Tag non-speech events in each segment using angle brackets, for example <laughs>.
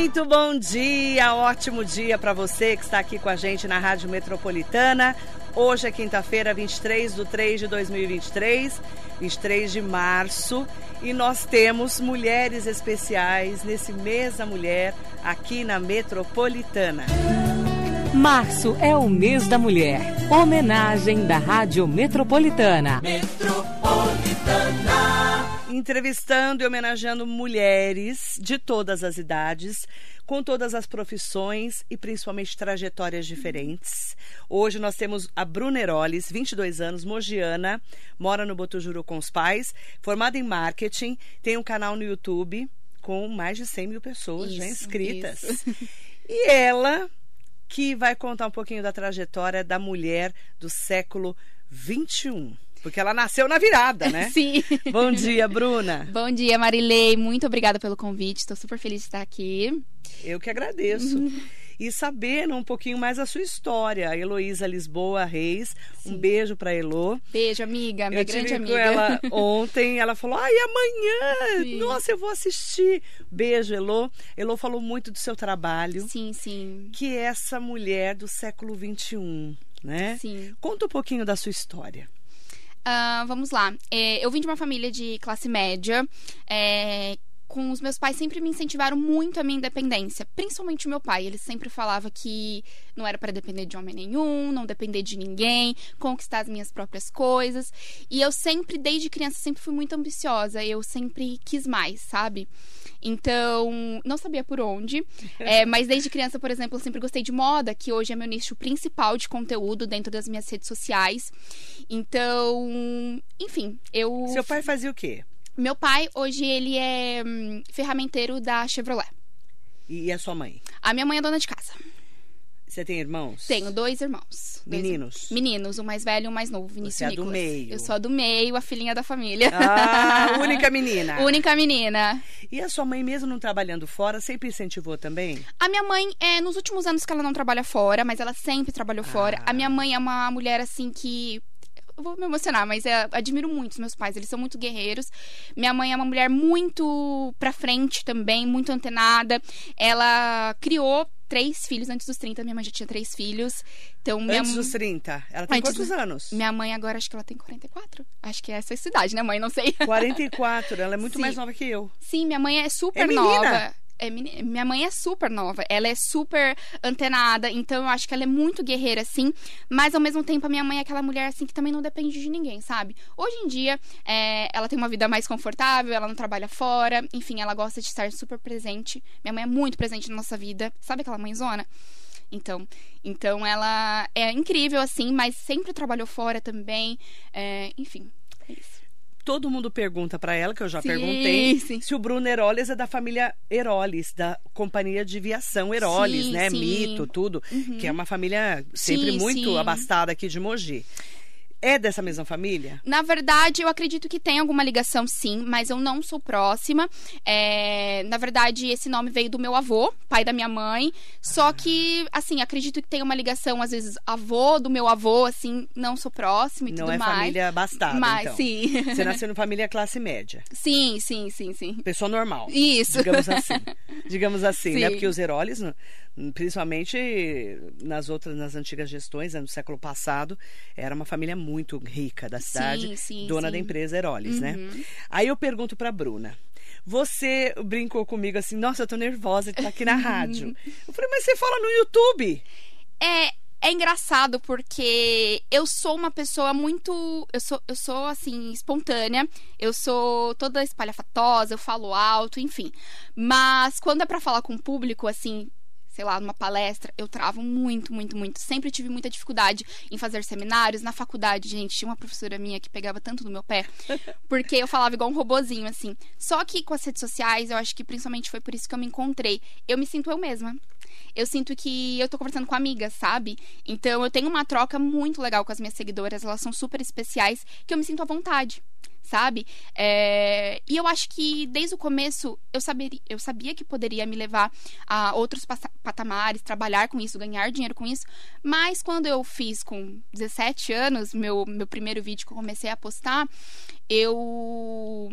Muito bom dia, ótimo dia para você que está aqui com a gente na Rádio Metropolitana. Hoje é quinta-feira, 23 de 3 de 2023, 23 de março, e nós temos mulheres especiais nesse mês da mulher aqui na Metropolitana. Março é o mês da mulher. Homenagem da Rádio Metropolitana. Metropolitana. Entrevistando e homenageando mulheres de todas as idades, com todas as profissões e principalmente trajetórias diferentes. Hoje nós temos a Bruna Eroles, 22 anos, mogiana, mora no Botujuru com os pais, formada em marketing, tem um canal no YouTube com mais de 100 mil pessoas isso, já inscritas. Isso. E ela que vai contar um pouquinho da trajetória da mulher do século 21. Porque ela nasceu na virada, né? <laughs> Sim. Bom dia, Bruna. Bom dia, Marilei. Muito obrigada pelo convite. Estou super feliz de estar aqui. Eu que agradeço. Uhum. E saber um pouquinho mais a sua história. Heloísa Lisboa Reis. Sim. Um beijo para Elo. Beijo, amiga. Minha eu grande amiga. Com ela <laughs> ontem. Ela falou: ai, amanhã. Sim. Nossa, eu vou assistir. Beijo, Elo. Elo falou muito do seu trabalho. Sim, sim. Que é essa mulher do século XXI, né? Sim. Conta um pouquinho da sua história. Uh, vamos lá. É, eu vim de uma família de classe média. É, com os meus pais sempre me incentivaram muito a minha independência, principalmente o meu pai. Ele sempre falava que não era para depender de homem nenhum, não depender de ninguém, conquistar as minhas próprias coisas. E eu sempre, desde criança, sempre fui muito ambiciosa. Eu sempre quis mais, sabe? Então, não sabia por onde. <laughs> É, mas desde criança, por exemplo, eu sempre gostei de moda, que hoje é meu nicho principal de conteúdo dentro das minhas redes sociais. Então, enfim, eu. Seu pai fazia o quê? Meu pai, hoje, ele é hum, ferramenteiro da Chevrolet. E a sua mãe? A minha mãe é dona de casa. Você tem irmãos? Tenho dois irmãos. Meninos? Dois, meninos, o mais velho e o mais novo, Vinícius Você é Nicolas. do meio. Eu sou a do meio, a filhinha da família. Ah, única <laughs> menina. única menina. E a sua mãe, mesmo não trabalhando fora, sempre incentivou também? A minha mãe, é nos últimos anos que ela não trabalha fora, mas ela sempre trabalhou ah. fora. A minha mãe é uma mulher, assim, que vou me emocionar, mas é, admiro muito os meus pais, eles são muito guerreiros. Minha mãe é uma mulher muito pra frente também, muito antenada. Ela criou três filhos antes dos 30. Minha mãe já tinha três filhos. Então, minha Antes dos 30. Ela tem antes quantos do... anos? Minha mãe agora, acho que ela tem 44. Acho que é essa a idade, né, mãe? Não sei. 44. Ela é muito Sim. mais nova que eu. Sim, minha mãe é super é nova é, minha mãe é super nova, ela é super antenada, então eu acho que ela é muito guerreira, assim, mas ao mesmo tempo a minha mãe é aquela mulher, assim, que também não depende de ninguém, sabe? Hoje em dia, é, ela tem uma vida mais confortável, ela não trabalha fora, enfim, ela gosta de estar super presente. Minha mãe é muito presente na nossa vida, sabe aquela mãezona? Então, então ela é incrível, assim, mas sempre trabalhou fora também, é, enfim, é isso todo mundo pergunta para ela, que eu já sim, perguntei, sim. se o Bruno Heroles é da família Heroles, da companhia de viação Heroles, sim, né? Mito, tudo, uhum. que é uma família sempre muito abastada aqui de Mogi. É dessa mesma família? Na verdade, eu acredito que tem alguma ligação, sim, mas eu não sou próxima. É... Na verdade, esse nome veio do meu avô, pai da minha mãe. Só ah. que, assim, acredito que tem uma ligação, às vezes, avô do meu avô, assim, não sou próxima e não tudo é mais. Não é família bastada, mas, então. Sim. Você nasceu em família classe média. Sim, sim, sim, sim. Pessoa normal. Isso. Digamos assim. digamos assim, né? sim. né? Porque os Heroles, principalmente nas outras, nas antigas gestões, né, no século passado, era uma família muito rica da cidade, sim, sim, dona sim. da empresa Heroles, né? uhum. né? Aí eu pergunto para Bruna. Você brincou comigo assim, nossa, eu tô nervosa de estar aqui na rádio. <laughs> Eu falei, mas você fala no YouTube. É, é engraçado porque eu sou uma pessoa muito. Eu sou, eu sou assim, espontânea. Eu sou toda espalhafatosa, eu falo alto, enfim. Mas quando é para falar com o público, assim, sei lá, numa palestra, eu travo muito, muito, muito. Sempre tive muita dificuldade em fazer seminários. Na faculdade, gente, tinha uma professora minha que pegava tanto no meu pé, <laughs> porque eu falava igual um robozinho, assim. Só que com as redes sociais, eu acho que principalmente foi por isso que eu me encontrei. Eu me sinto eu mesma. Eu sinto que eu tô conversando com amigas, sabe? Então eu tenho uma troca muito legal com as minhas seguidoras, elas são super especiais, que eu me sinto à vontade sabe? É... E eu acho que desde o começo eu, saberia, eu sabia que poderia me levar a outros patamares, trabalhar com isso, ganhar dinheiro com isso. Mas quando eu fiz com 17 anos, meu, meu primeiro vídeo que eu comecei a postar, eu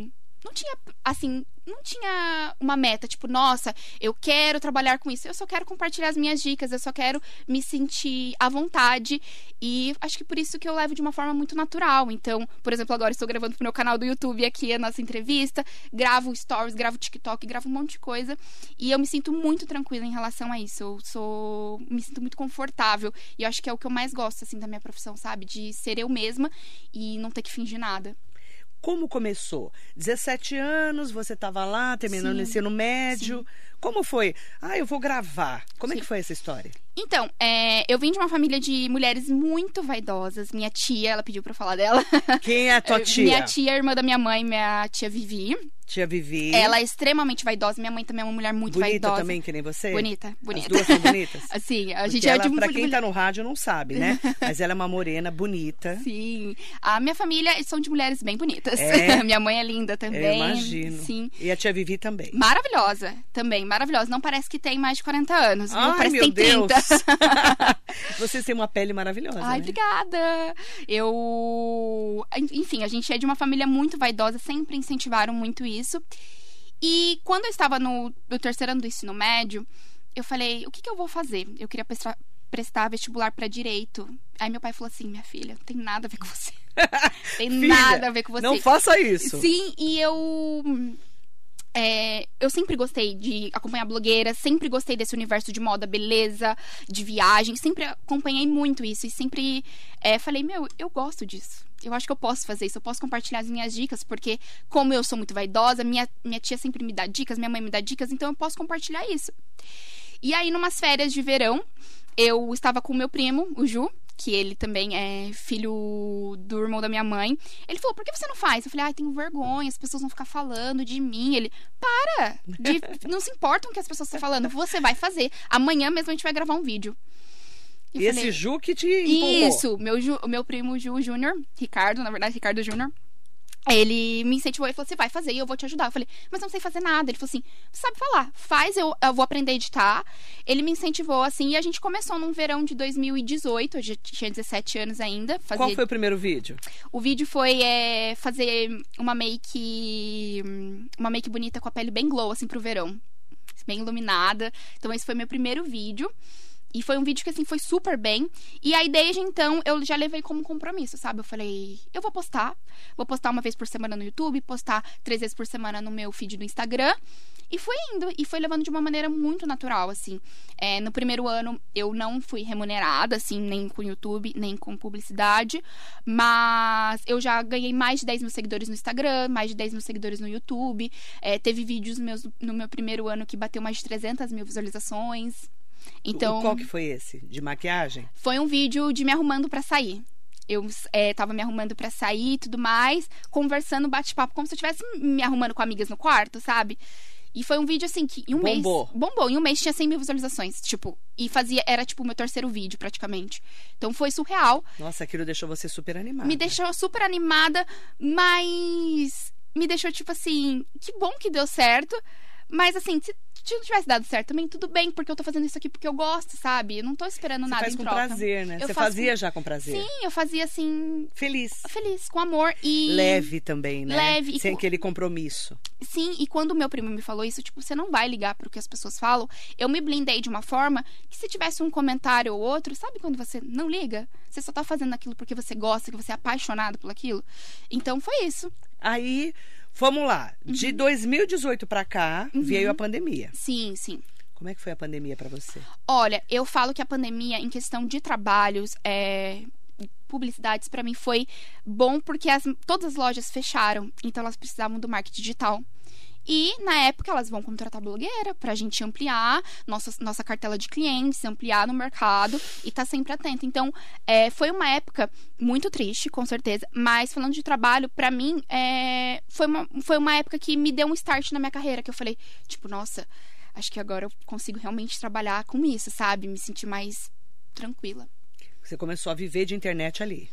não tinha, assim, não tinha uma meta, tipo, nossa, eu quero trabalhar com isso. Eu só quero compartilhar as minhas dicas, eu só quero me sentir à vontade. E acho que por isso que eu levo de uma forma muito natural. Então, por exemplo, agora estou gravando pro meu canal do YouTube aqui a nossa entrevista, gravo stories, gravo TikTok, gravo um monte de coisa. E eu me sinto muito tranquila em relação a isso. Eu sou. me sinto muito confortável. E eu acho que é o que eu mais gosto, assim, da minha profissão, sabe? De ser eu mesma e não ter que fingir nada. Como começou? 17 anos, você estava lá, terminando Sim. o ensino médio. Sim. Como foi? Ah, eu vou gravar. Como é Sim. que foi essa história? Então, é, eu vim de uma família de mulheres muito vaidosas. Minha tia, ela pediu pra eu falar dela. Quem é a tua <laughs> tia? Minha tia, irmã da minha mãe, minha tia Vivi. Tia Vivi. Ela é extremamente vaidosa. Minha mãe também é uma mulher muito bonita vaidosa. também, que nem você? Bonita, As bonita. duas são bonitas? <laughs> Assim, a Porque gente ela, é de pra quem tá no rádio não sabe, né? <laughs> Mas ela é uma morena bonita. Sim. A minha família são de mulheres bem bonitas. É? minha mãe é linda também. Eu imagino. Sim. E a tia Vivi também. Maravilhosa, também, maravilhosa. Não parece que tem mais de 40 anos? Ai, parece meu que tem Deus! <laughs> 30. Vocês têm uma pele maravilhosa, Ai, né? obrigada. Eu. Enfim, a gente é de uma família muito vaidosa, sempre incentivaram muito isso. E quando eu estava no, no terceiro ano do ensino médio, eu falei: o que, que eu vou fazer? Eu queria prestar, prestar vestibular para direito. Aí meu pai falou assim: minha filha, não tem nada a ver com você. <laughs> tem Filha, nada a ver com você. Não faça isso. Sim, e eu. É, eu sempre gostei de acompanhar blogueiras, sempre gostei desse universo de moda, beleza, de viagem, sempre acompanhei muito isso e sempre é, falei, meu, eu gosto disso. Eu acho que eu posso fazer isso, eu posso compartilhar as minhas dicas, porque como eu sou muito vaidosa, minha, minha tia sempre me dá dicas, minha mãe me dá dicas, então eu posso compartilhar isso. E aí, numas férias de verão, eu estava com o meu primo, o Ju, que ele também é filho do irmão da minha mãe. Ele falou, por que você não faz? Eu falei, ai, tenho vergonha, as pessoas vão ficar falando de mim. Ele, para! de- <laughs> não se importam o que as pessoas estão falando, você vai fazer. Amanhã mesmo a gente vai gravar um vídeo. E esse falei, Ju que te empurrou. isso, meu, meu primo Ju Júnior, Ricardo, na verdade, Ricardo Júnior. Ele me incentivou e falou: Você vai fazer e eu vou te ajudar. Eu falei: Mas eu não sei fazer nada. Ele falou assim: Você sabe falar, faz, eu, eu vou aprender a editar. Ele me incentivou assim e a gente começou num verão de 2018. Eu já tinha 17 anos ainda. Fazia... Qual foi o primeiro vídeo? O vídeo foi é, fazer uma make. Uma make bonita com a pele bem glow, assim, pro verão. Bem iluminada. Então, esse foi meu primeiro vídeo. E foi um vídeo que, assim, foi super bem. E aí, desde então, eu já levei como compromisso, sabe? Eu falei, eu vou postar. Vou postar uma vez por semana no YouTube, postar três vezes por semana no meu feed do Instagram. E foi indo. E foi levando de uma maneira muito natural, assim. É, no primeiro ano, eu não fui remunerada, assim, nem com YouTube, nem com publicidade. Mas eu já ganhei mais de 10 mil seguidores no Instagram, mais de 10 mil seguidores no YouTube. É, teve vídeos meus no meu primeiro ano que bateu mais de 300 mil visualizações. Então, Qual que foi esse? De maquiagem? foi um vídeo de me arrumando pra sair. Eu é, tava me arrumando pra sair e tudo mais, conversando, bate-papo, como se eu estivesse me arrumando com amigas no quarto, sabe? E foi um vídeo assim que em um Bombou. mês. Bombou. Em um mês tinha 100 mil visualizações. Tipo, e fazia. Era tipo o meu terceiro vídeo, praticamente. Então foi surreal. Nossa, aquilo deixou você super animada. Me deixou super animada, mas. Me deixou tipo assim. Que bom que deu certo. Mas assim, se se não tivesse dado certo também, tudo bem, porque eu tô fazendo isso aqui porque eu gosto, sabe? Eu não tô esperando Você nada faz em com troca. prazer, né? Eu Você fazia já com prazer. Sim, eu fazia assim, Feliz. feliz, com amor e. Leve também, né? Leve Sem com- aquele compromisso. Sim, e quando o meu primo me falou isso, tipo, você não vai ligar pro que as pessoas falam. Eu me blindei de uma forma que se tivesse um comentário ou outro, sabe quando você não liga? Você só tá fazendo aquilo porque você gosta, que você é apaixonado por aquilo. Então foi isso. Aí, vamos lá. De Uhum. 2018 pra cá, veio a pandemia. Sim, sim. Como é que foi a pandemia pra você? Olha, eu falo que a pandemia, em questão de trabalhos, é, publicidades, pra mim foi bom porque as- todas as lojas fecharam, então elas precisavam do marketing digital. E, na época, elas vão contratar blogueira pra gente ampliar nossa, nossa cartela de clientes, ampliar no mercado e tá sempre atento. Então, é, foi uma época muito triste, com certeza, mas falando de trabalho, pra mim, é, foi, uma, foi uma época que me deu um start na minha carreira, que eu falei, tipo, nossa, acho que agora eu consigo realmente trabalhar com isso, sabe? Me sentir mais tranquila. Você começou a viver de internet ali.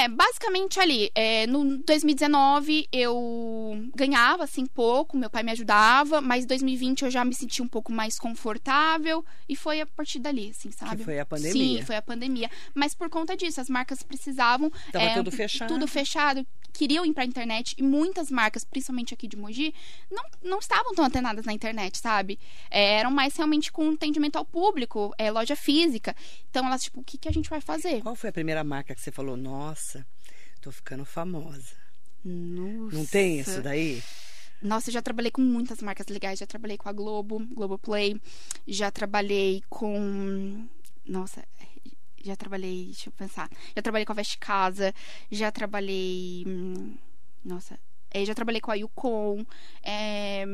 É, basicamente ali, é, no 2019 eu ganhava assim pouco, meu pai me ajudava, mas em 2020 eu já me senti um pouco mais confortável e foi a partir dali, assim, sabe? foi a pandemia. Sim, foi a pandemia. Mas por conta disso, as marcas precisavam. Tava é, tudo fechado. Tudo fechado. Queriam ir pra internet e muitas marcas, principalmente aqui de Mogi, não, não estavam tão antenadas na internet, sabe? É, eram mais realmente com atendimento ao público, é, loja física. Então elas, tipo, o que, que a gente vai fazer? Qual foi a primeira marca que você falou, nossa, tô ficando famosa? Nossa. Não tem isso daí? Nossa, eu já trabalhei com muitas marcas legais. Já trabalhei com a Globo, Globoplay. Já trabalhei com. Nossa, já trabalhei. Deixa eu pensar. Já trabalhei com a Veste Casa. Já trabalhei. hum, Nossa. é, já trabalhei com a Yukon. é,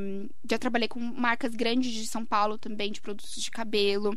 já trabalhei com marcas grandes de São Paulo também, de produtos de cabelo.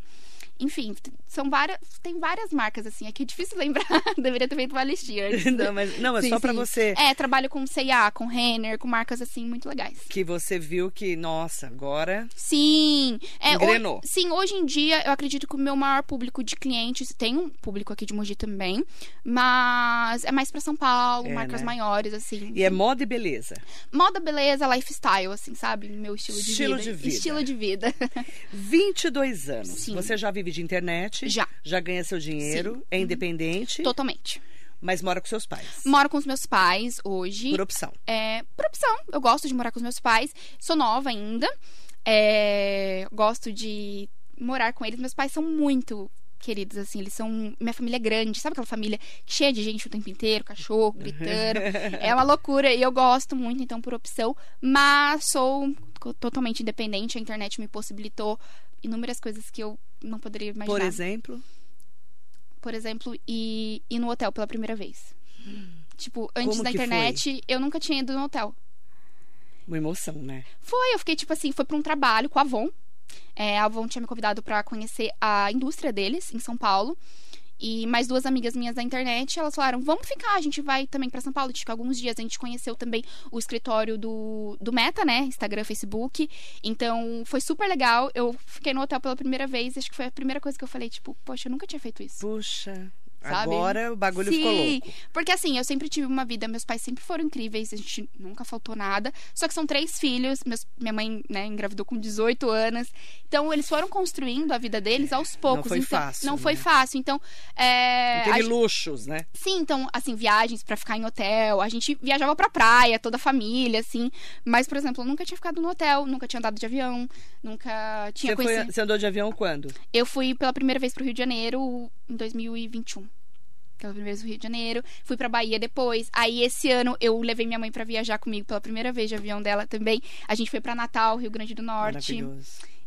Enfim, são várias. Tem várias marcas, assim. Aqui é difícil <laughs> lembrar. Deveria ter feito uma listinha antes. <laughs> não, mas não, é Sim, só pra sim. você É, trabalho com C&A, com Renner, com marcas assim muito legais. que você viu que, nossa, agora Sim. É, Engrenou. sim, hoje em dia eu acredito que o meu maior público de clientes tem um público aqui de Mogi também, mas é mais pra São Paulo, É, marcas né? maiores assim. e é moda e beleza. Moda, beleza, lifestyle assim, sabe? Meu estilo de Estilo vida. de vida. Estilo de vida. 22 anos. Sim. Você já vive de internet? Já. Já ganha seu dinheiro, Sim. é independente, Totalmente. mas mora com seus pais. Moro com os meus pais hoje. Por opção. É, por opção. Eu gosto de morar com os meus pais. Sou nova ainda. É, gosto de morar com eles. Meus pais são muito queridos, assim. Eles são... Minha família é grande. Sabe aquela família cheia de gente o tempo inteiro? Cachorro, gritando. <laughs> é uma loucura. E eu gosto muito, então, por opção. Mas sou totalmente independente. A internet me possibilitou inúmeras coisas que eu não poderia imaginar. Por exemplo, Por exemplo, ir, ir no hotel pela primeira vez. Tipo, antes Como da que foi? internet, eu nunca tinha ido no hotel. uma emoção, né? Foi, eu fiquei tipo assim, foi pra um trabalho com a Avon. É, a Avon tinha me convidado pra conhecer a indústria deles em São Paulo. E mais duas amigas minhas da internet, elas falaram: "Vamos ficar, a gente vai também pra São Paulo". A gente fica alguns dias, a gente conheceu também o escritório do, do Meta, né? Instagram, Facebook. Então, foi super legal. Eu fiquei no hotel pela primeira vez, acho que foi a primeira coisa que eu falei, tipo, poxa, eu nunca tinha feito isso. Puxa, Sabe? agora o bagulho Sim, ficou louco. Porque assim, eu sempre tive uma vida, meus pais sempre foram incríveis, a gente nunca faltou nada. Só que são três filhos, meus- minha mãe, né, engravidou com 18 anos. Então, eles foram construindo a vida deles aos poucos. foi então, fácil, Não foi né? fácil. Então, é. Não a teve luxos, né? Sim, então, assim, viagens pra ficar em hotel. A gente viajava pra praia, toda a família, assim. Mas, por exemplo, eu nunca tinha ficado no hotel, nunca tinha andado de avião, nunca tinha Você, foi- conhecido. você andou de avião quando? Eu fui pela primeira vez pro Rio de Janeiro em 2021. Pela primeira vez no Rio de Janeiro. Fui pra Bahia depois. Aí, esse ano, eu levei minha mãe pra viajar comigo pela primeira vez de avião dela também. A gente foi pra Natal, Rio Grande do Norte.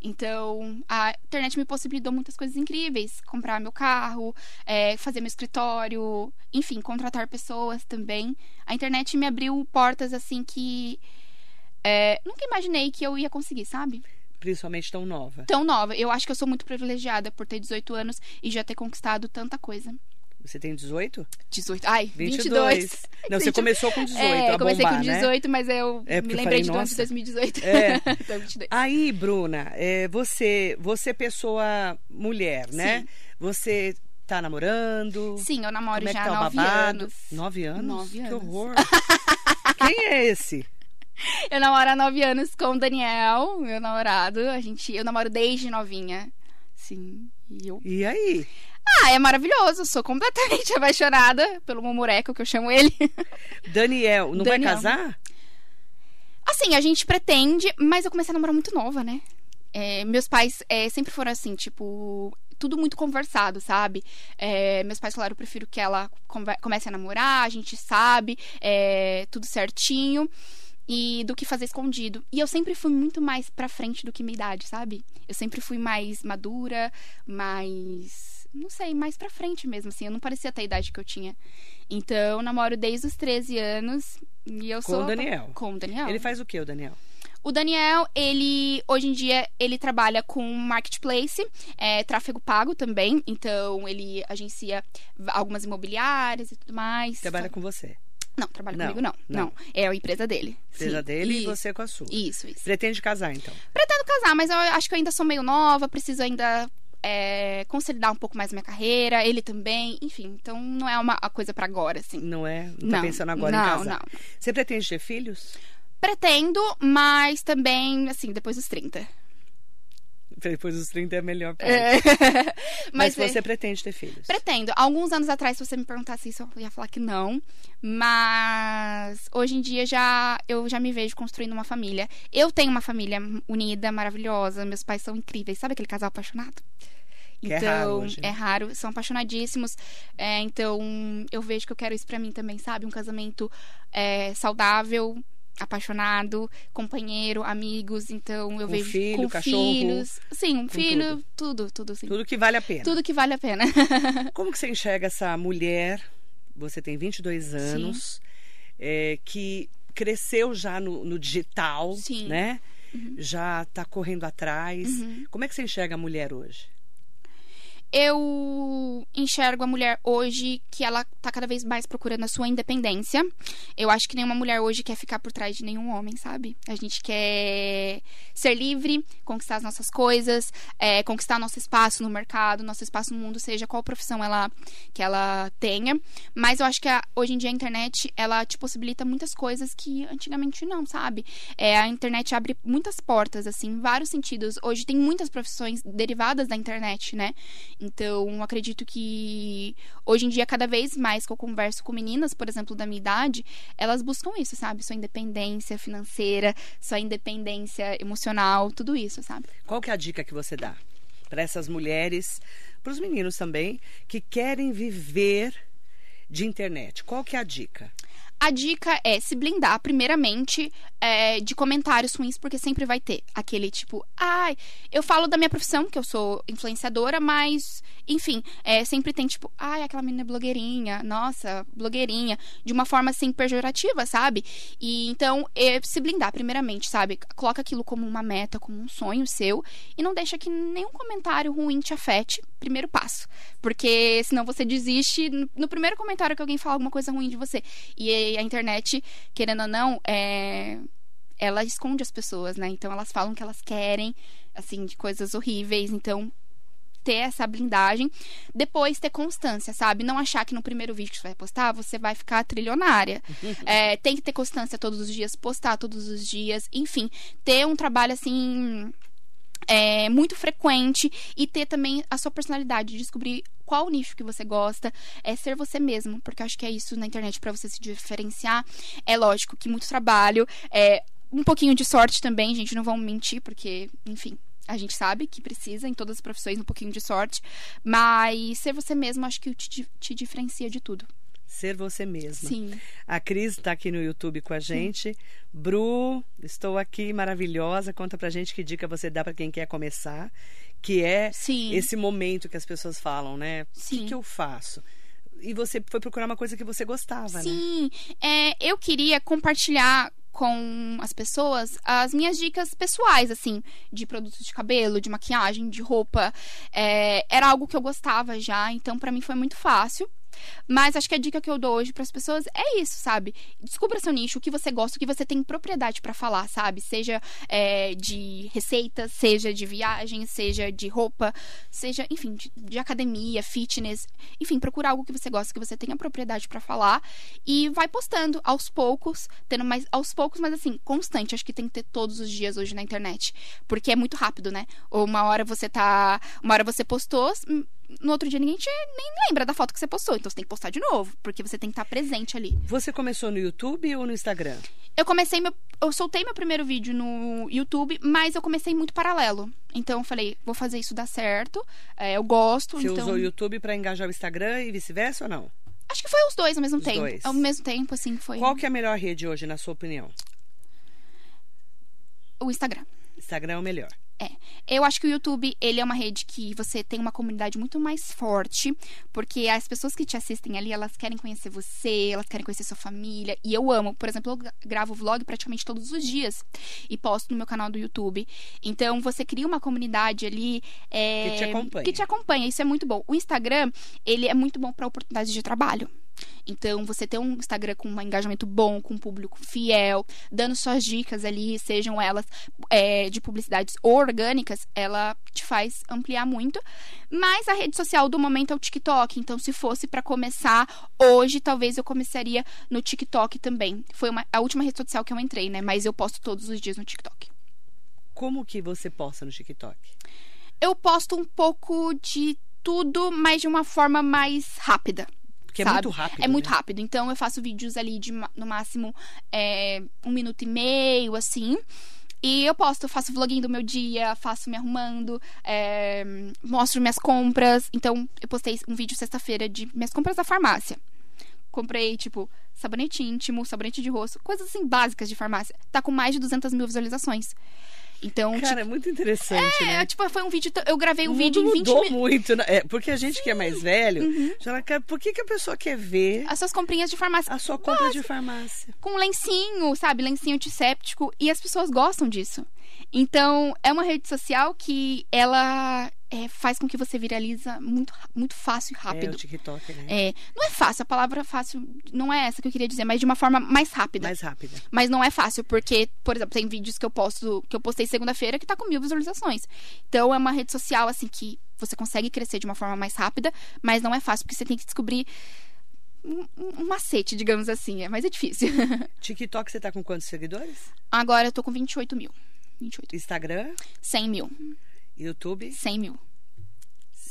Então, a internet me possibilitou muitas coisas incríveis. Comprar meu carro, é, fazer meu escritório, enfim, contratar pessoas também. A internet me abriu portas, assim, que... é, nunca imaginei que eu ia conseguir, sabe? Principalmente tão nova. tão nova. Eu acho que eu sou muito privilegiada por ter 18 anos e já ter conquistado tanta coisa. Você tem 18? 18. Ai, 22. 22. Não, você começou com 18 é, a eu comecei bombar, com né? 18, mas eu É, me eu lembrei falei, de nossa. 2018. É. <laughs> então, 22. Aí, Bruna, é, você, você pessoa mulher, né? Sim. Você tá namorando? Sim, eu namoro Como é que já tá há o 9 babado? anos. Nove anos? Nove Que anos. horror. Quem é esse? <laughs> Eu namoro há 9 anos com o Daniel, meu namorado. A gente, eu namoro desde novinha. Sim. E eu. E aí? Ah, é maravilhoso. Sou completamente <laughs> apaixonada pelo Momoreco, que eu chamo ele. Daniel, não vai Daniel. casar? Assim, a gente pretende, mas eu comecei a namorar muito nova, né? É, meus pais é, sempre foram assim, tipo, tudo muito conversado, sabe? É, meus pais falaram, eu prefiro que ela comece a namorar, a gente sabe, é, tudo certinho, e do que fazer escondido. E eu sempre fui muito mais pra frente do que minha idade, sabe? Eu sempre fui mais madura, mais. Não sei, mais pra frente mesmo, assim. Eu não parecia ter a idade que eu tinha. Então, eu namoro desde os 13 anos. E eu Com sou. o Daniel. Com o Daniel. Ele faz o que, o Daniel? O Daniel, ele hoje em dia ele trabalha com marketplace, é, tráfego pago também. Então ele agencia algumas imobiliárias e tudo mais. Trabalha com você. Não, trabalha Não, comigo não. não. não. É a empresa dele. Empresa Sim. dele e Isso. você com a sua. Isso, isso. Pretende casar, então? Pretendo casar, mas eu acho que eu ainda sou meio nova, preciso ainda é, consolidar um pouco mais minha carreira, ele também, enfim. Então não é uma coisa pra agora, assim. Não é? Não tá Não, pensando agora não, em casar? não. Você pretende ter filhos? Pretendo, mas também, assim, depois dos 30. Depois dos 30 é melhor. pra É. <laughs> Mas, é- você pretende ter filhos? Pretendo. Alguns anos atrás, se você me perguntasse isso, eu ia falar que não. Mas hoje em dia já eu já me vejo construindo uma família. Eu tenho uma família unida, maravilhosa. Meus pais são incríveis. Sabe aquele casal apaixonado? Que é Então, raro hoje, né? é raro, são apaixonadíssimos. É, então, eu vejo que eu quero isso pra mim também, sabe? Um casamento é, saudável, apaixonado, companheiro, amigos. Então, eu Com vejo filho, com cachorro, filhos. Sim, um filho, tudo, tudo, sim. Tudo que vale a pena. Tudo que vale a pena. <laughs> Como que você enxerga essa mulher? Você tem 22 anos, é, que cresceu já no, no digital, Sim. Uhum. né? Já está correndo atrás. Como é que você enxerga a mulher hoje? Eu enxergo a mulher hoje que ela tá cada vez mais procurando a sua independência. Eu acho que nenhuma mulher hoje quer ficar por trás de nenhum homem, sabe? A gente quer ser livre, conquistar as nossas coisas, é, conquistar nosso espaço no mercado, nosso espaço no mundo, seja qual profissão ela que ela tenha. Mas eu acho que a- hoje em dia a internet ela te possibilita muitas coisas que antigamente não, sabe? É, a internet abre muitas portas, assim, em vários sentidos. Hoje tem muitas profissões derivadas da internet, né? Então, acredito que hoje em dia, cada vez mais que eu converso com meninas, por exemplo, da minha idade, elas buscam isso, sabe? Sua independência financeira, sua independência emocional, tudo isso, sabe? Qual que é a dica que você dá para essas mulheres, para os meninos também, que querem viver de internet? Qual que é a dica? A dica é se blindar, primeiramente, é, de comentários ruins, porque sempre vai ter aquele tipo, ai, eu falo da minha profissão, que eu sou influenciadora, mas, enfim, é, sempre tem tipo, ai, aquela menina é blogueirinha, nossa, blogueirinha, de uma forma assim pejorativa, sabe? E então, é, se blindar, primeiramente, sabe? Coloca aquilo como uma meta, como um sonho seu, e não deixa que nenhum comentário ruim te afete, primeiro passo. Porque senão você desiste no- primeiro comentário que alguém fala alguma coisa ruim de você. E a internet, querendo ou não, é... ela esconde as pessoas, né? Então elas falam que elas querem, assim, de coisas horríveis. Então, ter essa blindagem. Depois, ter constância, sabe? Não achar que no primeiro vídeo que você vai postar, você vai ficar trilionária. <laughs> É, tem que ter constância todos os dias, postar todos os dias. Enfim, ter um trabalho, assim, é, muito frequente e ter também a sua personalidade, descobrir qual nicho que você gosta, é ser você mesmo, porque eu acho que é isso na internet para você se diferenciar. É lógico que muito trabalho, é um pouquinho de sorte também, gente, não vamos mentir, porque, enfim, a gente sabe que precisa em todas as profissões um pouquinho de sorte, mas ser você mesmo acho que te, te diferencia de tudo. Ser você mesma. Sim. A Cris está aqui no YouTube com a gente. Bru, estou aqui, maravilhosa. Conta pra gente que dica você dá para quem quer começar, que é Sim. esse momento que as pessoas falam, né? O que, Sim. que eu faço? E você foi procurar uma coisa que você gostava, né? Sim, é, eu queria compartilhar com as pessoas as minhas dicas pessoais, assim, de produtos de cabelo, de maquiagem, de roupa. É, era algo que eu gostava já, então pra mim foi muito fácil. Mas acho que a dica que eu dou hoje para as pessoas é isso, sabe? Descubra seu nicho, o que você gosta, o que você tem propriedade para falar, sabe? Seja é, de receitas, seja de viagem, seja de roupa, seja, enfim, de, de academia, fitness. Enfim, procura algo que você gosta, que você tenha propriedade para falar e vai postando aos poucos, tendo mais aos poucos, mas assim, constante. Acho que tem que ter todos os dias hoje na internet, porque é muito rápido, né? Uma hora você tá, uma hora você postou, no outro dia ninguém te, nem lembra da foto que você postou. Então você tem que postar de novo, porque você tem que estar presente ali. Você começou no YouTube ou no Instagram? Eu comecei meu. Eu soltei meu primeiro vídeo no YouTube, mas eu comecei muito paralelo. Então eu falei, vou fazer isso dar certo. é, eu gosto. Você então... usou o YouTube para engajar o Instagram e vice-versa ou não? Acho que foi os dois ao mesmo Os tempo. dois. Ao mesmo tempo, assim, foi Qual que é a melhor rede hoje, na sua opinião? o Instagram. Instagram é o melhor. É. Eu acho que o YouTube, ele é uma rede que você tem uma comunidade muito mais forte, porque as pessoas que te assistem ali, elas querem conhecer você, elas querem conhecer sua família, e eu amo. Por exemplo, eu gra- gravo vlog praticamente todos os dias e posto no meu canal do YouTube. Então, você cria uma comunidade ali... é, Que te acompanha. Que te acompanha, isso é muito bom. O Instagram, ele é muito bom para oportunidades de trabalho. Então, você ter um Instagram com um engajamento bom, com um público fiel, dando suas dicas ali, sejam elas é, de publicidades orgânicas, ela te faz ampliar muito. Mas a rede social do momento é o TikTok. Então, se fosse para começar hoje, talvez eu começaria no TikTok também. Foi uma- a última rede social que eu entrei, né? Mas eu posto todos os dias no TikTok. Como que você posta no TikTok? Eu posto um pouco de tudo, mas de uma forma mais rápida. Porque é sabe? muito rápido. É muito né? rápido. Então eu faço vídeos ali de no máximo é, um minuto e meio, assim. E eu posto, eu faço vloguinho do meu dia, faço me arrumando, é, mostro minhas compras. Então, eu postei um vídeo sexta-feira de minhas compras da farmácia. Comprei, tipo, sabonete íntimo, sabonete de rosto, coisas assim básicas de farmácia. Tá com mais de 200 mil visualizações. Então, Cara, é muito interessante, tipo, né? é, tipo, foi um vídeo. Eu gravei um O vídeo em mundo 20 mudou minutos. muito, né? É, porque a gente que é mais velho, Uhum. já quer, por que, que a pessoa quer ver As suas comprinhas de farmácia a sua compra de farmácia? com lencinho, sabe? Lencinho antisséptico. E as pessoas gostam disso. Então, é uma rede social que ela é, faz com que você viraliza muito, muito fácil e É, rápido. o TikTok, né? É, não é fácil, a palavra fácil não é essa que eu queria dizer, mas de uma forma mais rápida. Mais rápida. Mas não é fácil, porque, por exemplo, tem vídeos que eu posto, que eu postei segunda-feira que tá com mil visualizações. Então é uma rede social, assim, que você consegue crescer de uma forma mais rápida, mas não é fácil, porque você tem que descobrir um, um macete, digamos assim. É, mas é difícil. <laughs> TikTok, você tá com quantos seguidores? Agora eu tô com 28 mil. 28. Instagram, 100 mil. YouTube, 100 mil.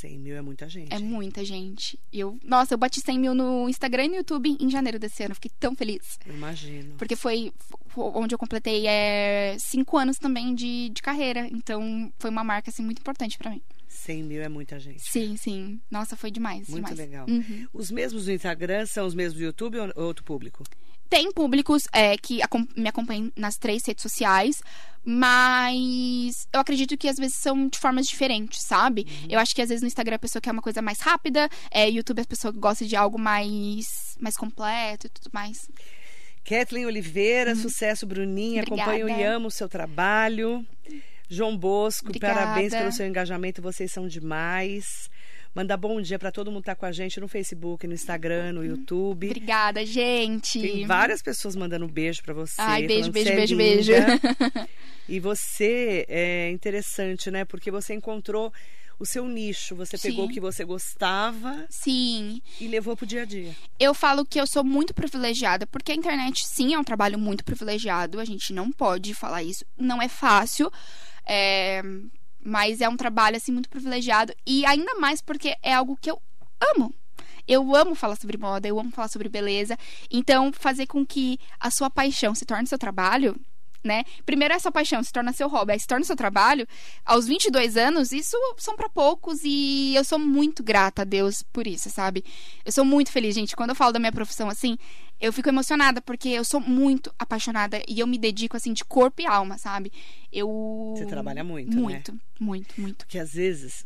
100 mil é muita gente. É muita gente. E Eu, nossa, eu bati 100 mil no Instagram e no YouTube em janeiro desse ano. Fiquei tão feliz. Eu Imagino. Porque foi onde eu completei é, cinco anos também de, de carreira. Então, foi uma marca, assim, muito importante pra mim. 100 mil é muita gente. Sim, sim. Nossa, foi demais. Muito demais. legal. Uhum. Os mesmos do Instagram são os mesmos do YouTube ou outro público? Tem públicos é, que acom- me acompanham nas três redes sociais, mas eu acredito que às vezes são de formas diferentes, sabe? Uhum. Eu acho que às vezes no Instagram a pessoa quer uma coisa mais rápida, é, YouTube a pessoa gosta de algo mais, mais completo e tudo mais. Kathleen Oliveira, sucesso, Bruninha. Uhum. Obrigada. Acompanho e amo o seu trabalho. João Bosco, Obrigada. parabéns pelo seu engajamento, vocês são demais. Mandar bom dia para todo mundo que tá com a gente no Facebook, no Instagram, no YouTube. Obrigada, gente. Tem várias pessoas mandando um beijo para você. Ai, beijo, beijo, é beijo, linda. beijo. E você é interessante, né? Porque você encontrou o seu nicho. Você pegou o Sim. que você gostava Sim. e levou pro dia a dia. Eu falo que eu sou muito privilegiada, porque a internet, sim, é um trabalho muito privilegiado. A gente não pode falar isso. Não é fácil. é, Mas é um trabalho, assim, muito privilegiado. E ainda mais porque é algo que eu amo. Eu amo falar sobre moda, eu amo falar sobre beleza. Então, fazer com que a sua paixão se torne seu trabalho, né? Primeiro essa paixão se torna seu hobby, aí se torna seu trabalho. Aos 22 anos, isso são pra poucos e eu sou muito grata a Deus por isso, sabe? Eu sou muito feliz, gente. Quando eu falo da minha profissão assim, eu fico emocionada porque eu sou muito apaixonada e eu me dedico assim de corpo e alma, sabe? Eu Você trabalha muito, né? muito, muito, muito. Porque às vezes,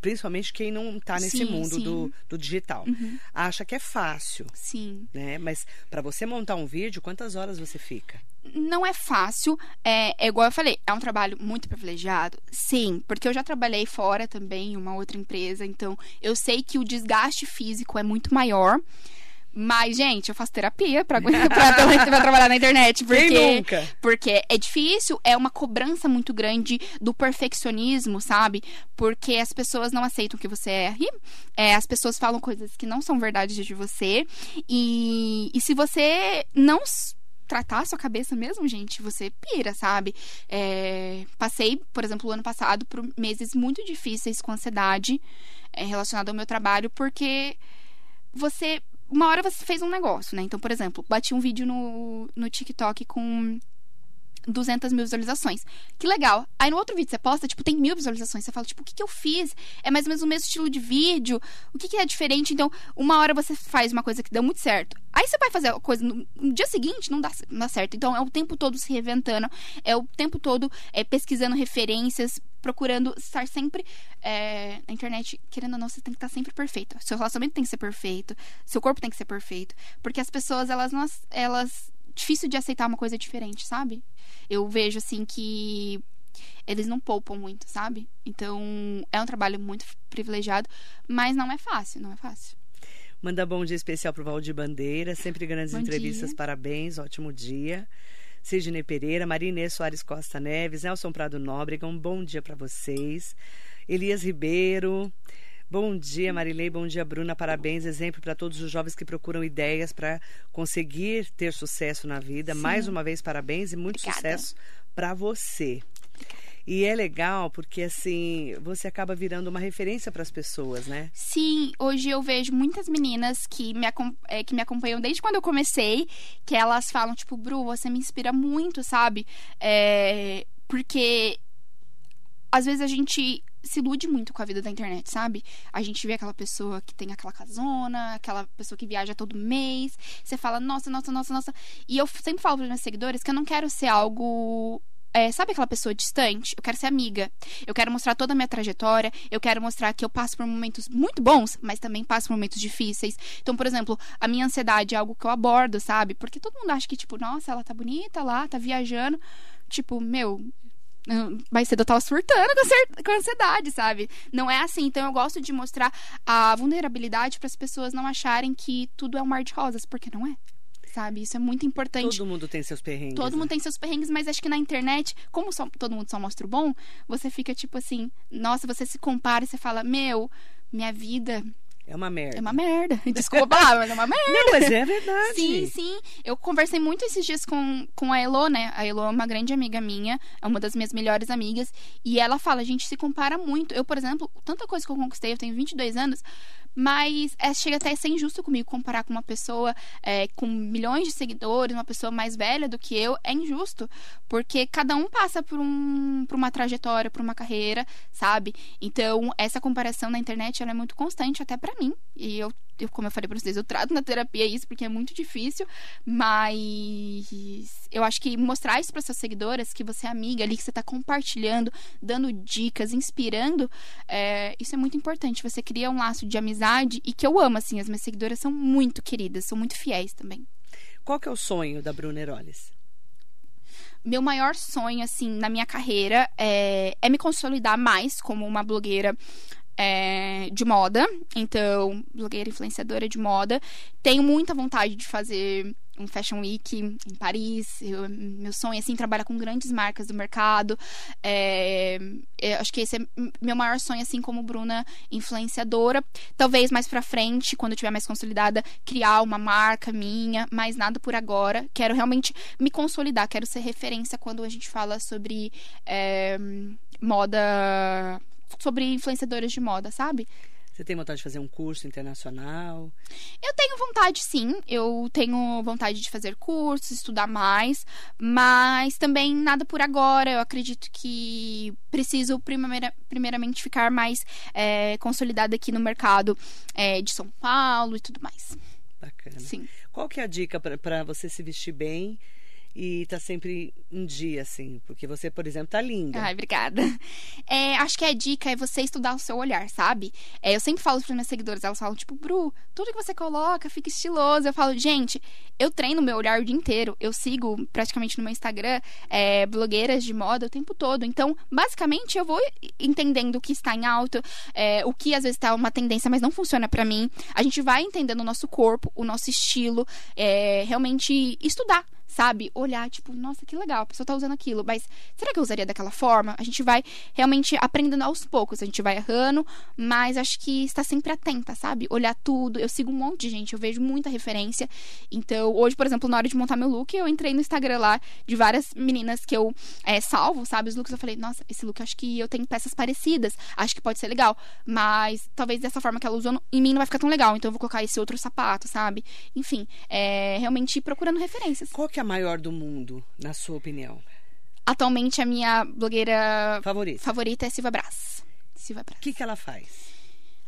principalmente quem não tá nesse Sim, mundo sim. Uhum. do, do digital, acha que é fácil, Sim. né? Mas para você montar um vídeo, quantas horas você fica? não é fácil. É, é igual eu falei, é um trabalho muito privilegiado? Sim, porque eu já trabalhei fora também, em uma outra empresa, então eu sei que o desgaste físico é muito maior. Mas, gente, eu faço terapia pra, <laughs> pra, pra- trabalhar na internet. Porque, Quem nunca? porque é difícil, é uma cobrança muito grande do perfeccionismo, sabe? Porque as pessoas não aceitam que você erre, é, as pessoas falam coisas que não são verdade de você. E, e se você não tratar a sua cabeça mesmo, gente, você pira, sabe? É, passei, por exemplo, o ano passado por meses muito difíceis com ansiedade é, relacionada ao meu trabalho, porque você. Uma hora você fez um negócio, né? Então, por exemplo, bati um vídeo no, no TikTok com 200 mil visualizações. Que legal. Aí no outro vídeo você posta, tipo, tem mil visualizações. Você fala, tipo, o que, que eu fiz? É mais ou menos o mesmo estilo de vídeo. O que, que é diferente? Então, uma hora você faz uma coisa que deu muito certo. Aí você vai fazer a coisa no, no dia seguinte, não dá, não dá certo. Então, é o tempo todo se reinventando. É o tempo todo é, pesquisando referências, procurando estar sempre é, na internet. Querendo ou não, você tem que estar sempre perfeito. Seu relacionamento tem que ser perfeito. Seu corpo tem que ser perfeito. Porque as pessoas, elas. Elas, difícil de aceitar uma coisa diferente, sabe? Eu vejo assim que eles não poupam muito, sabe? Então, é um trabalho muito privilegiado, mas não é fácil, não é fácil. Manda bom dia especial pro Valdir Bandeira, sempre grandes Bom entrevistas, dia. parabéns, ótimo dia. Sidney Pereira, Maria Inês Soares Costa Neves, Nelson Prado Nóbrega, um bom dia para vocês. Elias Ribeiro, bom dia Marilei, bom dia Bruna, parabéns, exemplo para todos os jovens que procuram ideias para conseguir ter sucesso na vida. Sim. Mais uma vez, parabéns e muito Obrigada. sucesso para você. E é legal porque assim, você acaba virando uma referência para as pessoas, né? Sim, hoje eu vejo muitas meninas que me, é, que me acompanham desde quando eu comecei, que elas falam, tipo, Bru, você me inspira muito, sabe? É, porque às vezes a gente se ilude muito com a vida da internet, sabe? A gente vê aquela pessoa que tem aquela casona, aquela pessoa que viaja todo mês. Você fala, nossa, nossa, nossa, nossa. E eu sempre falo para meus seguidores que eu não quero ser algo é, sabe aquela pessoa distante? Eu quero ser amiga. Eu quero mostrar toda a minha trajetória. Eu quero mostrar que eu passo por momentos muito bons, mas também passo por momentos difíceis. Então, por exemplo, a minha ansiedade é algo que eu abordo, sabe? Porque todo mundo acha que, tipo, nossa, ela tá bonita lá, tá viajando. Tipo, meu, mais cedo eu tava surtando com ansiedade, sabe? Não é assim. Então eu gosto de mostrar a vulnerabilidade para as pessoas não acharem que tudo é um mar de rosas, porque não é sabe? Isso é muito importante. Todo mundo tem seus perrengues. Todo né? mundo tem seus perrengues, mas acho que na internet, como só, todo mundo só mostra o bom, você fica tipo assim, nossa, você se compara e você fala, meu, minha vida é uma merda. É uma merda. <laughs> Desculpa a palavra, mas é uma merda. Não, mas é verdade. Sim, sim. Eu conversei muito esses dias com, com a Elo, né? A Elo é uma grande amiga minha, é uma das minhas melhores amigas. E ela fala, a gente se compara muito. Eu, por exemplo, tanta coisa que eu conquistei, eu tenho 22 anos, mas é, chega até a ser injusto comigo comparar com uma pessoa é, com milhões de seguidores, uma pessoa mais velha do que eu. É injusto, porque cada um passa por, um, por uma trajetória, por uma carreira, sabe? Então, essa comparação na internet ela é muito constante até para mim. E eu, eu, como eu falei pra vocês, eu trato na terapia isso porque é muito difícil, mas eu acho que mostrar isso para suas seguidoras, que você é amiga ali, que você tá compartilhando, dando dicas, inspirando, é, isso é muito importante. Você cria um laço de amizade e que eu amo, assim, as minhas seguidoras são muito queridas, são muito fiéis também. Qual que é o sonho da Bruna Heroles? meu maior sonho, assim, na minha carreira é, é me consolidar mais como uma blogueira é, de moda, então, blogueira influenciadora de moda. Tenho muita vontade de fazer um Fashion Week em Paris. Eu, meu sonho é assim trabalhar com grandes marcas do mercado. É, acho que esse é meu maior sonho assim como Bruna influenciadora. Talvez mais para frente, quando eu estiver mais consolidada, criar uma marca minha, mas nada por agora. Quero realmente me consolidar, quero ser referência quando a gente fala sobre é, moda sobre influenciadores de moda, sabe? Você tem vontade de fazer um curso internacional? Eu tenho vontade, sim. Eu tenho vontade de fazer cursos, estudar mais, mas também nada por agora. Eu acredito que preciso, primeira, primeiramente, ficar mais é, consolidada aqui no mercado é, de São Paulo e tudo mais. Bacana. Sim. Qual que é a dica para você se vestir bem e tá sempre em dia, assim. Porque você, por exemplo, tá linda. Ai, obrigada. É, acho que a dica é você estudar o seu olhar, sabe? É, eu sempre falo para minhas seguidores, elas falam, tipo, Bru, tudo que você coloca fica estiloso. Eu falo, gente, eu treino meu olhar o dia inteiro. Eu sigo praticamente no meu Instagram é, blogueiras de moda o tempo todo. Então, basicamente, eu vou entendendo o que está em alta, é, o que às vezes está uma tendência, mas não funciona para mim. A gente vai entendendo o nosso corpo, o nosso estilo, é, realmente estudar sabe? Olhar, tipo, nossa, que legal, a pessoa tá usando aquilo, mas será que eu usaria daquela forma? A gente vai realmente aprendendo aos poucos, a gente vai errando, mas acho que está sempre atenta, sabe? Olhar tudo. Eu sigo um monte de gente, eu vejo muita referência. Então, hoje, por exemplo, na hora de montar meu look, eu entrei no Instagram lá de várias meninas que eu é, salvo, sabe? Os looks, eu falei, nossa, esse look acho que eu tenho peças parecidas, acho que pode ser legal, mas talvez dessa forma que ela usou em mim não vai ficar tão legal, então eu vou colocar esse outro sapato, sabe? Enfim, é, realmente procurando referências. Qual que é a maior do mundo, na sua opinião? Atualmente, a minha blogueira favorita, favorita é Silva Brás. Silva Brás. O que, que ela faz?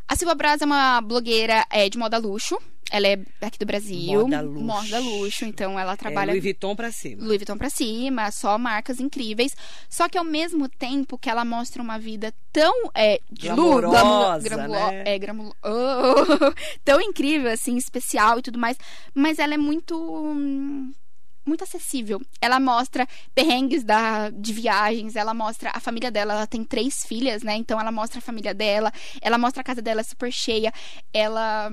A Silva Braz é uma blogueira é, de moda luxo. Ela é daqui do Brasil. Moda luxo. Moda luxo. Então ela trabalha. É Louis Vuitton pra cima. Louis Vuitton pra cima, só marcas incríveis. Só que ao mesmo tempo que ela mostra uma vida tão. É, glamourosa, né? É, gramulo, oh, <laughs> tão incrível, assim, especial e tudo mais. Mas ela é muito. Hum, muito acessível. Ela mostra perrengues da, de viagens, ela mostra a família dela, ela tem três filhas, né? Então ela mostra a família dela, ela mostra a casa dela super cheia, ela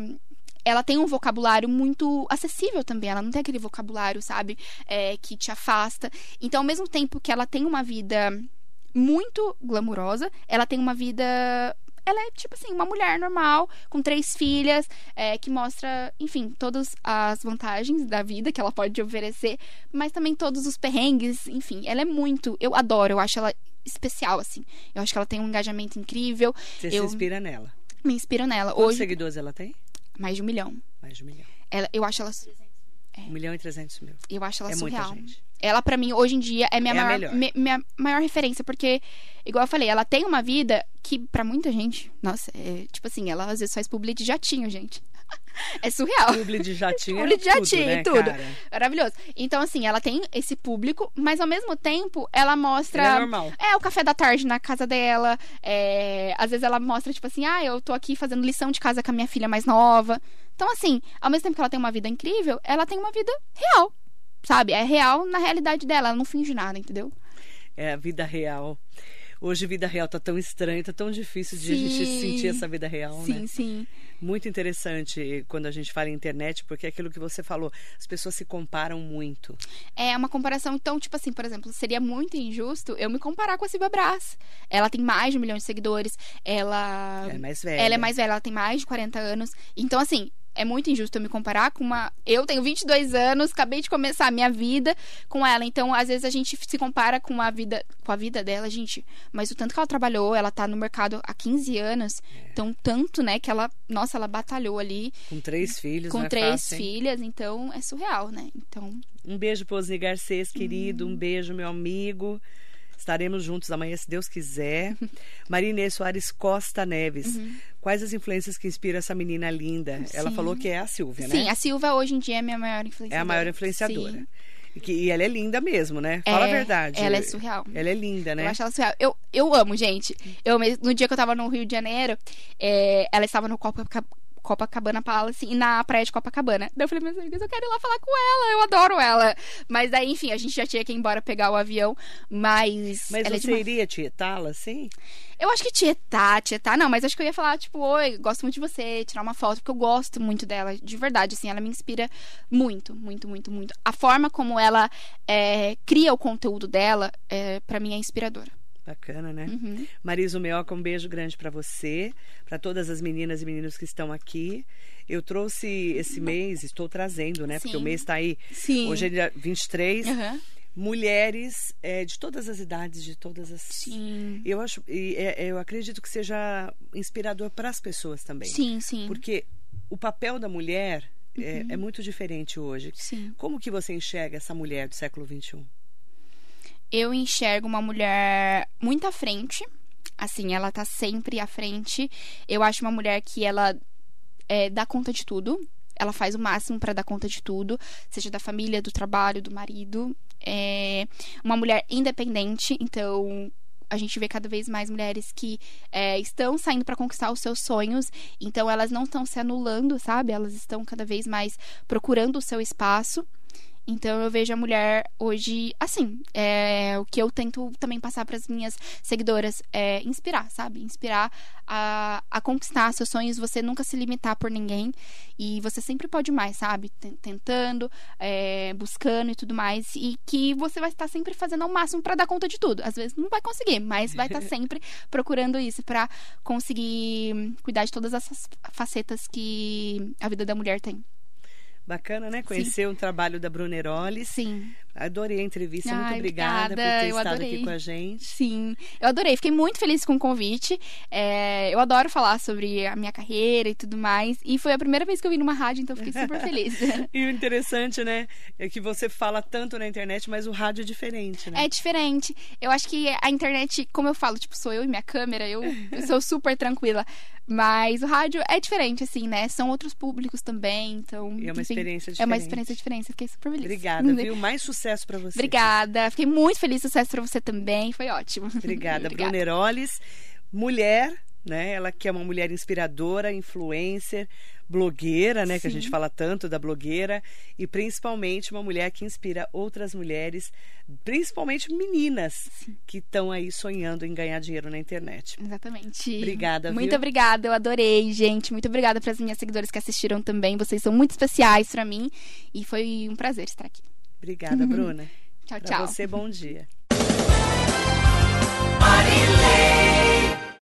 ela tem um vocabulário muito acessível também. Ela não tem aquele vocabulário, sabe, é, que te afasta. Então, ao mesmo tempo que ela tem uma vida muito glamurosa, ela tem uma vida ela é, tipo assim, uma mulher normal, com três filhas, é, que mostra, enfim, todas as vantagens da vida que ela pode oferecer, mas também todos os perrengues, enfim, ela é muito. Eu adoro, eu acho ela especial, assim. Eu acho que ela tem um engajamento incrível. Você eu se inspira nela. Me inspiro nela. Quantos Hoje, seguidores ela tem? mais de um milhão. Mais de um milhão. Ela, eu acho ela. Um milhão e trezentos mil. Eu acho ela É muita surreal. gente. Ela, pra mim, hoje em dia, é minha, É maior, me- minha maior referência, porque, igual eu falei, ela tem uma vida que, pra muita gente, nossa, é, tipo assim, ela às vezes faz publi de jatinho, gente. <laughs> é surreal. Publi de jatinho <laughs> Publi é de tudo, jatinho, né, tudo. cara? Maravilhoso. Então, assim, ela tem esse público, mas ao mesmo tempo, ela mostra. É normal. É, o café da tarde na casa dela. é, Às vezes ela mostra, tipo assim, ah, eu tô aqui fazendo lição de casa com a minha filha mais nova. Então, assim, ao mesmo tempo que ela tem uma vida incrível, ela tem uma vida real. Sabe? É real na realidade dela. Ela não finge nada, entendeu? É a vida real. Hoje, vida real tá tão estranha, tá tão difícil de a gente Sim. sentir essa vida real, sim, né? sim. Muito interessante quando a gente fala em internet, porque é aquilo que você falou, as pessoas se comparam muito. É uma comparação, então, tipo assim, por exemplo, seria muito injusto eu me comparar com a Silvia Brás. Ela tem mais de um milhão de seguidores, ela. Ela é mais velha. Ela é mais velha, ela tem mais de 40 anos. Então, assim, é muito injusto eu me comparar com uma. Eu tenho 22 anos, acabei de começar a minha vida com ela. Então, às vezes a gente se compara com a vida, com a vida dela, gente. Mas o tanto que ela trabalhou, ela tá no mercado há 15 anos. É. Então, tanto, né, que ela. Nossa, ela batalhou ali Com três filhos, com é três fácil, filhas. Então, é surreal, né? Então. Um beijo pro Osni Garcês, querido. Um beijo, meu amigo. Estaremos juntos amanhã, se Deus quiser. <laughs> Maria Inês Soares Costa Neves. Quais as influências que inspiram essa menina linda? Ela Sim. falou que é a Silvia, Sim, né? a Silva hoje em dia é a minha maior influenciadora. É a maior influenciadora. Sim. E, que- ela é linda mesmo, né? Fala É, a verdade. ela é surreal. Ela é linda, né? Eu acho ela surreal. Eu, eu amo, gente. Eu, no dia que eu tava no Rio de Janeiro, é, ela estava no Copa, Copacabana Palace e na praia de Copacabana. Daí eu falei, meus amigos, eu quero ir lá falar com ela, eu adoro ela. Mas aí, enfim, a gente já tinha que ir embora pegar o avião, mas. Mas ela é você demais. iria tietá-la, assim? Eu acho que tietar, tietar, não, mas acho que eu ia falar, tipo, oi, gosto muito de você, tirar uma foto, porque eu gosto muito dela, de verdade, assim, ela me inspira muito, muito, muito, muito. A forma como ela é, cria o conteúdo dela, é, para mim, é inspiradora. Bacana, né? Uhum. Marisa Meoca, um beijo grande para você, para todas as meninas e meninos que estão aqui. Eu trouxe esse mês, estou trazendo, né? Sim. Porque o mês está aí. Sim. Hoje é dia 23. Uhum. Mulheres é, de todas as idades, de todas as. Sim. Eu acho, e, é, é eu acredito que seja inspirador para as pessoas também. Sim, sim. Porque o papel da mulher é, uhum. é muito diferente hoje. Sim. Como que você enxerga essa mulher do século 21? Eu enxergo uma mulher muito à frente. Assim, ela tá sempre à frente. Eu acho uma mulher que ela é, dá conta de tudo. Ela faz o máximo para dar conta de tudo, seja da família, do trabalho, do marido. É uma mulher independente, então a gente vê cada vez mais mulheres que é, estão saindo para conquistar os seus sonhos, então elas não estão se anulando, sabe? Elas estão cada vez mais procurando o seu espaço. Então eu vejo a mulher hoje assim, é, o que eu tento também passar para as minhas seguidoras é inspirar, sabe? Inspirar a, a conquistar seus sonhos, você nunca se limitar por ninguém e você sempre pode mais, sabe? Ten- Tentando, é, buscando e tudo mais e que você vai estar sempre fazendo ao máximo para dar conta de tudo. Às vezes não vai conseguir, mas vai estar <laughs> sempre procurando isso para conseguir cuidar de todas essas facetas que a vida da mulher tem. Bacana, né? Conhecer o trabalho da Bruna Eroles. Sim. Adorei a entrevista. Ai, Muito obrigada, obrigada, por ter eu estado adorei. aqui com a gente. Sim, eu adorei, fiquei muito feliz com o convite. É, eu adoro falar sobre a minha carreira e tudo mais. E foi a primeira vez que eu vim numa rádio, então fiquei super <laughs> feliz. E o interessante, né, é que você fala tanto na internet, mas o rádio é diferente, né? É diferente. Eu acho que a internet, como eu falo, tipo, sou eu e minha câmera, eu, eu sou <laughs> super tranquila. Mas o rádio é diferente, assim, né? São outros públicos também, então. E é uma enfim, experiência É uma diferente. experiência diferente, fiquei super feliz. Obrigada, <laughs> viu? Mais sucesso pra você. Obrigada, fiquei muito feliz, sucesso pra você também, foi ótimo. <laughs> <laughs> Obrigada, Bruna Eroles. Mulher, né? Ela que é uma mulher inspiradora, influencer, blogueira, né? Que a gente fala tanto da blogueira. E principalmente uma mulher que inspira outras mulheres, principalmente meninas, que estão aí sonhando em ganhar dinheiro na internet. Exatamente. Obrigada, Muito viu? obrigada, eu adorei, gente. Muito obrigada para as minhas seguidoras que assistiram também. Vocês são muito especiais para mim e foi um prazer estar aqui. Obrigada, Bruna. Tchau, Pra tchau. você, bom dia. Marilê